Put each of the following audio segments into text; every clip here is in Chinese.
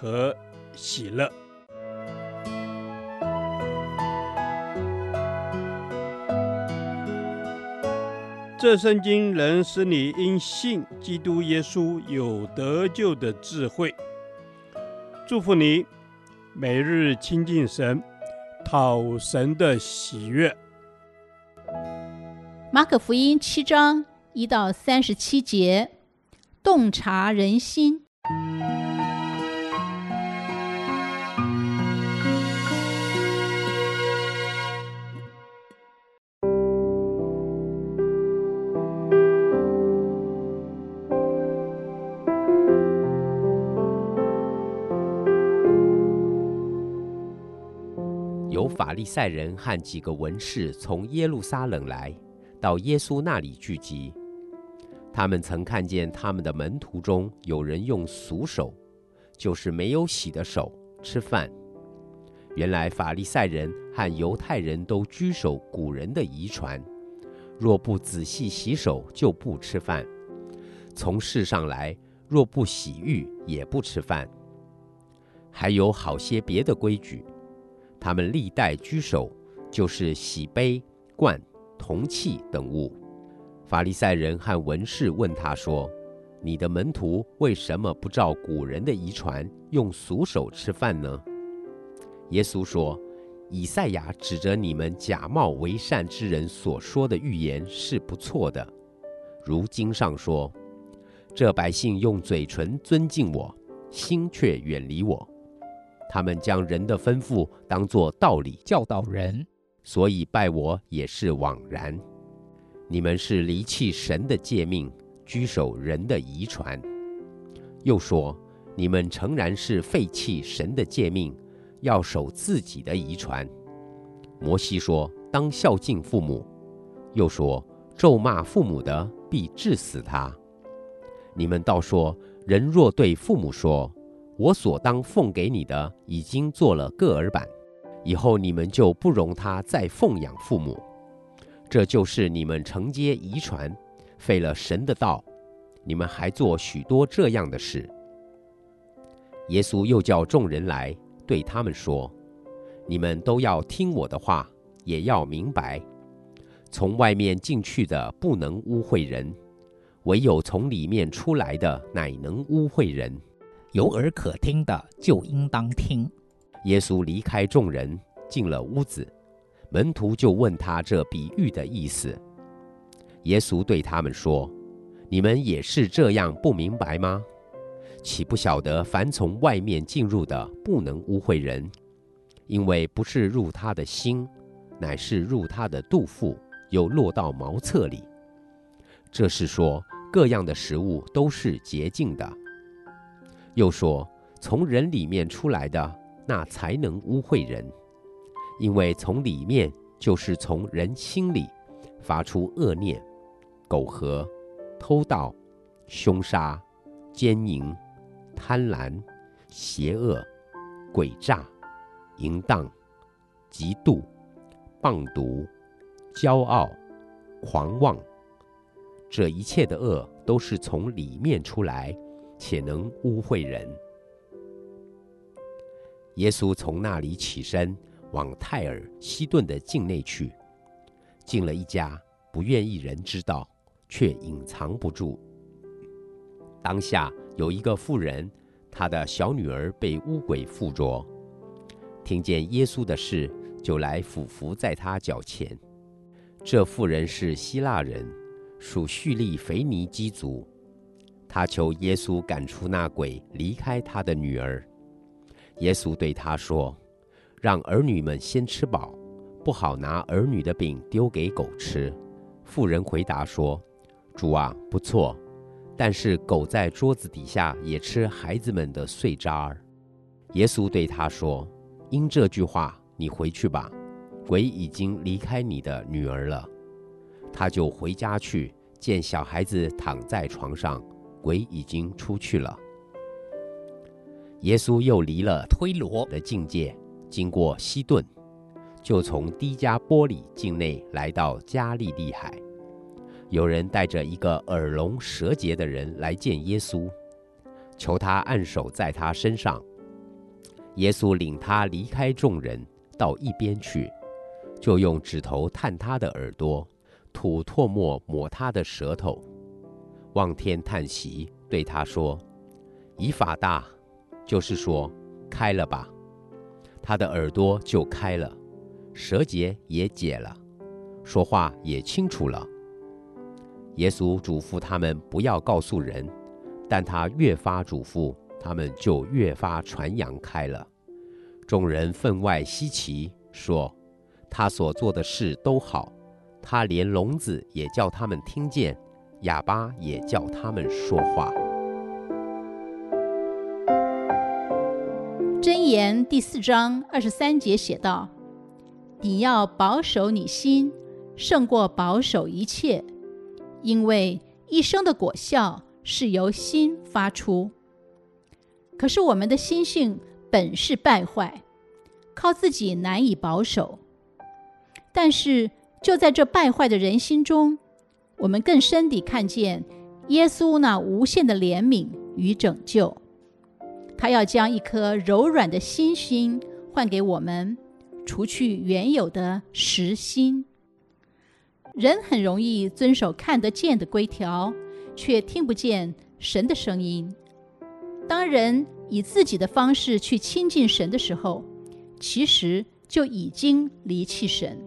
和喜乐。这圣经能使你因信基督耶稣有得救的智慧。祝福你，每日亲近神，讨神的喜悦。马可福音七章一到三十七节，洞察人心。赛人和几个文士从耶路撒冷来到耶稣那里聚集。他们曾看见他们的门徒中有人用俗手，就是没有洗的手吃饭。原来法利赛人和犹太人都居守古人的遗传，若不仔细洗手，就不吃饭；从世上来，若不洗浴，也不吃饭。还有好些别的规矩。他们历代居首，就是洗杯、罐、铜器等物。法利赛人和文士问他说：“你的门徒为什么不照古人的遗传，用俗手吃饭呢？”耶稣说：“以赛亚指着你们假冒为善之人所说的预言是不错的。如经上说：‘这百姓用嘴唇尊敬我，心却远离我。’”他们将人的吩咐当作道理教导人，所以拜我也是枉然。你们是离弃神的诫命，居守人的遗传。又说，你们诚然是废弃神的诫命，要守自己的遗传。摩西说，当孝敬父母，又说，咒骂父母的必治死他。你们倒说，人若对父母说，我所当奉给你的已经做了个耳板，以后你们就不容他再奉养父母，这就是你们承接遗传，废了神的道。你们还做许多这样的事。耶稣又叫众人来，对他们说：“你们都要听我的话，也要明白，从外面进去的不能污秽人，唯有从里面出来的乃能污秽人。”有耳可听的，就应当听。耶稣离开众人，进了屋子，门徒就问他这比喻的意思。耶稣对他们说：“你们也是这样不明白吗？岂不晓得凡从外面进入的，不能污秽人，因为不是入他的心，乃是入他的肚腹，又落到茅厕里。这是说，各样的食物都是洁净的。”又说：“从人里面出来的，那才能污秽人，因为从里面就是从人心里发出恶念、苟合、偷盗、凶杀、奸淫、贪婪、邪恶、诡诈、淫荡、嫉妒、棒毒、骄傲、狂妄。这一切的恶都是从里面出来。”且能污秽人。耶稣从那里起身，往泰尔西顿的境内去，进了一家，不愿意人知道，却隐藏不住。当下有一个妇人，她的小女儿被污鬼附着，听见耶稣的事，就来俯伏在他脚前。这妇人是希腊人，属叙利腓尼基族。他求耶稣赶出那鬼，离开他的女儿。耶稣对他说：“让儿女们先吃饱，不好拿儿女的饼丢给狗吃。”妇人回答说：“主啊，不错，但是狗在桌子底下也吃孩子们的碎渣儿。”耶稣对他说：“因这句话，你回去吧，鬼已经离开你的女儿了。”他就回家去，见小孩子躺在床上，鬼已经出去了。耶稣又离了推罗的境界，经过西顿，就从低加波里境内来到加利利海。有人带着一个耳聋舌结的人来见耶稣，求他按手在他身上。耶稣领他离开众人，到一边去，就用指头探他的耳朵，吐唾沫抹他的舌头，望天叹息，对他说：“以法大，就是说，开了吧。”他的耳朵就开了，舌结也解了，说话也清楚了。耶稣嘱咐他们不要告诉人，但他越发嘱咐。他们就越发传扬开了，众人分外稀奇，说：“他所做的事都好，他连聋子也叫他们听见，哑巴也叫他们说话。”箴言第四章二十三节写道：“你要保守你心，胜过保守一切，因为一生的果效是由心发出。”可是我们的心性本是败坏，靠自己难以保守。但是就在这败坏的人心中，我们更深地看见耶稣那无限的怜悯与拯救。他要将一颗柔软的心心换给我们，除去原有的实心。人很容易遵守看得见的规条，却听不见神的声音。当人以自己的方式去亲近神的时候，其实就已经离弃神。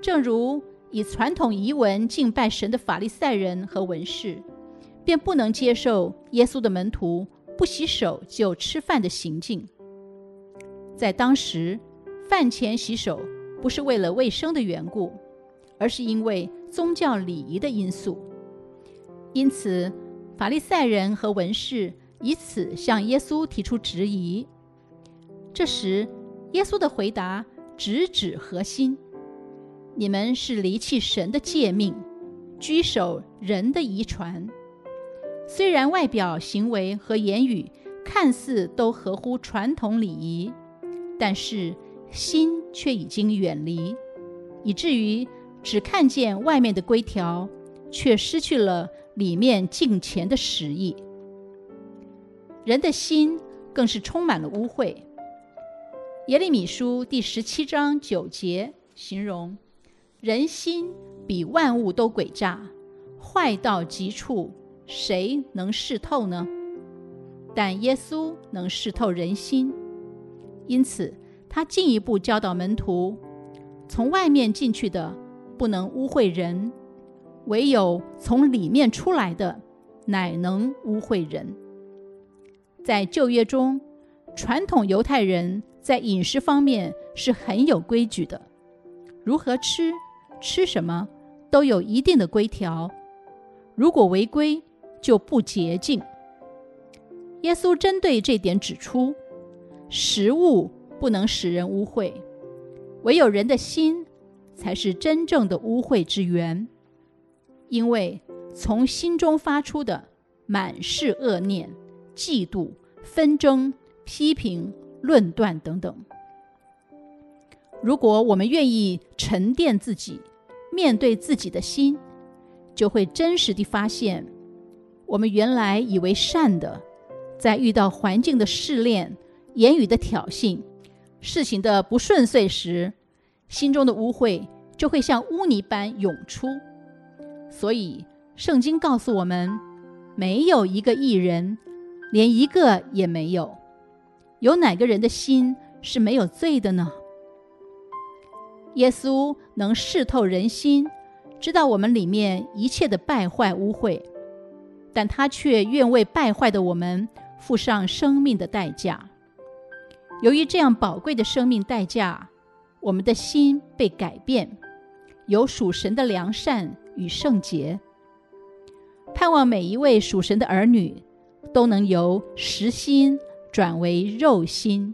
正如以传统仪文敬拜神的法利赛人和文士，便不能接受耶稣的门徒不洗手就吃饭的行径。在当时，饭前洗手不是为了卫生的缘故，而是因为宗教礼仪的因素。因此，法利赛人和文士，以此向耶稣提出质疑。这时，耶稣的回答直指核心：你们是离弃神的诫命，居守人的遗传。虽然外表行为和言语看似都合乎传统礼仪，但是心却已经远离，以至于只看见外面的规条，却失去了里面敬虔的实意。人的心更是充满了污秽。耶利米书第十七章九节形容：人心比万物都诡诈，坏到极处，谁能识透呢？但耶稣能识透人心，因此他进一步教导门徒：从外面进去的不能污秽人，唯有从里面出来的，乃能污秽人。在旧约中，传统犹太人在饮食方面是很有规矩的，如何吃、吃什么都有一定的规条。如果违规，就不洁净。耶稣针对这点指出，食物不能使人污秽，唯有人的心才是真正的污秽之源，因为从心中发出的满是恶念。嫉妒、纷争、批评、论断等等。如果我们愿意沉淀自己，面对自己的心，就会真实地发现，我们原来以为善的，在遇到环境的试炼、言语的挑衅、事情的不顺遂时，心中的污秽就会像污泥般涌出。所以，圣经告诉我们，没有一个义人。连一个也没有，有哪个人的心是没有罪的呢？耶稣能试透人心，知道我们里面一切的败坏污秽，但他却愿为败坏的我们付上生命的代价。由于这样宝贵的生命代价，我们的心被改变，有属神的良善与圣洁。盼望每一位属神的儿女。都能由实心转为肉心，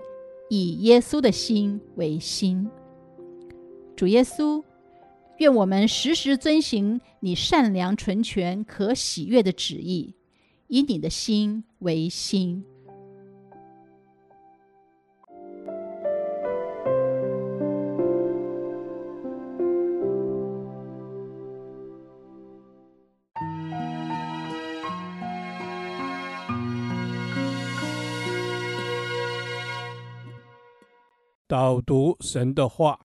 以耶稣的心为心。主耶稣，愿我们时时遵行你善良、纯全、可喜悦的旨意，以你的心为心。导读神的话，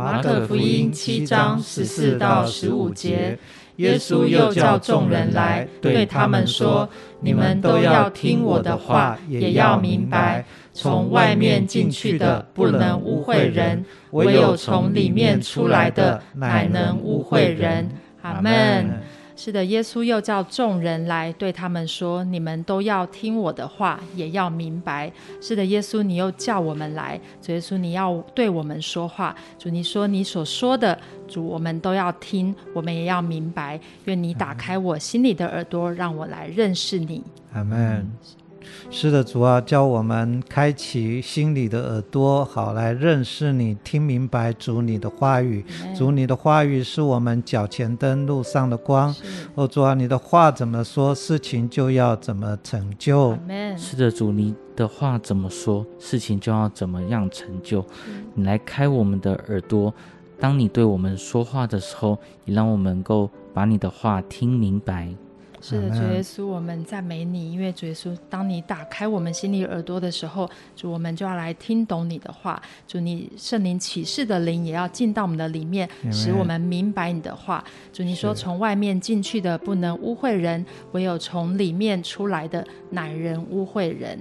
马可福音七章十四到十五节，耶稣又叫众人来，对他们说：“你们都要听我的话，也要明白，从外面进去的不能污秽人，唯有从里面出来的，乃能污秽人。”阿门。是的，耶稣又叫众人来，对他们说：“你们都要听我的话，也要明白。”是的，耶稣，你又叫我们来，主耶稣，你要对我们说话。主，你说你所说的，主，我们都要听，我们也要明白。愿你打开我心里的耳朵，让我来认识你。阿门。是的，主啊，叫我们开启心里的耳朵，好来认识你，听明白主你的话语。主你的话语是我们脚前灯，路上的光。哦，主啊，你的话怎么说，事情就要怎么成就。是的，主你的话怎么说，事情就要怎么样成就。你来开我们的耳朵，当你对我们说话的时候，你让我们能够把你的话听明白。是的，主耶稣，我们赞美你，因为主耶稣，当你打开我们心里耳朵的时候，主，我们就要来听懂你的话。主，你圣灵启示的灵也要进到我们的里面，使我们明白你的话。主，你说从外面进去的不能污秽人，唯有从里面出来的乃人污秽人。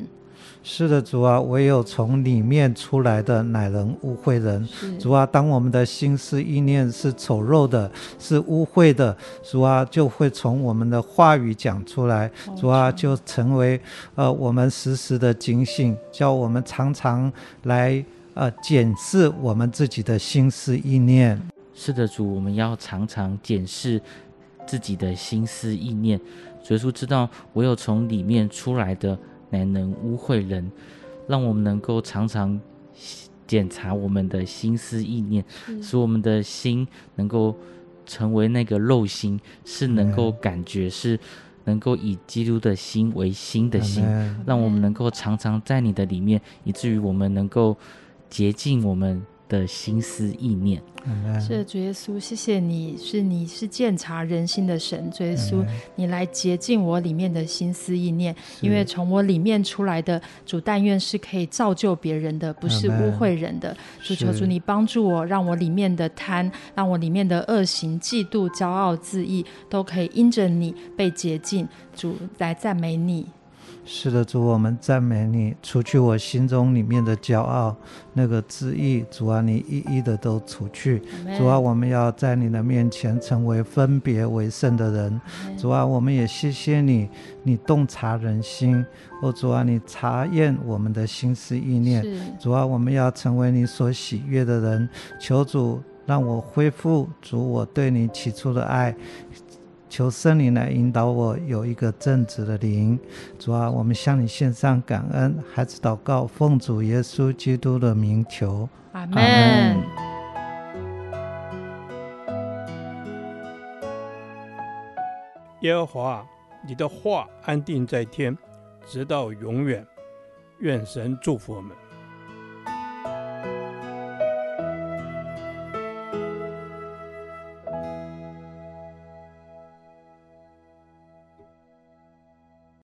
是的，主啊，唯有从里面出来的乃能污秽人。主啊，当我们的心思意念是丑陋的，是污秽的，主啊，就会从我们的话语讲出来。主啊，就成为呃我们时时的警醒，叫我们常常来呃检视我们自己的心思意念。是的，主，我们要常常检视自己的心思意念。主耶稣知道，唯有从里面出来的。乃能污秽人，让我们能够常常检查我们的心思意念，使我们的心能够成为那个肉心，是能够感觉，是能够以基督的心为心的心，让我们能够常常在你的里面，以至于我们能够洁净我们的心思意念。是主耶稣，谢谢你，是你是鉴察人心的神，主耶稣，你来洁净我里面的心思意念，因为从我里面出来的主，但愿是可以造就别人的，不是污秽人的。主求主你帮助我，让我里面的贪，让我里面的恶行、嫉妒、骄傲、自义，都可以因着你被洁净。主来赞美你。是的，主，我们赞美你，除去我心中里面的骄傲，那个自意，主啊，你一一的都除去。主啊，我们要在你的面前成为分别为圣的人。主啊，我们也谢谢你，你洞察人心。哦，主啊，你查验我们的心思意念。主啊，我们要成为你所喜悦的人。求主让我恢复主我对你起初的爱。求圣灵来引导我，有一个正直的灵。主啊，我们向你献上感恩，孩子祷告，奉主耶稣基督的名求。阿门。耶和华，你的话安定在天，直到永远。愿神祝福我们。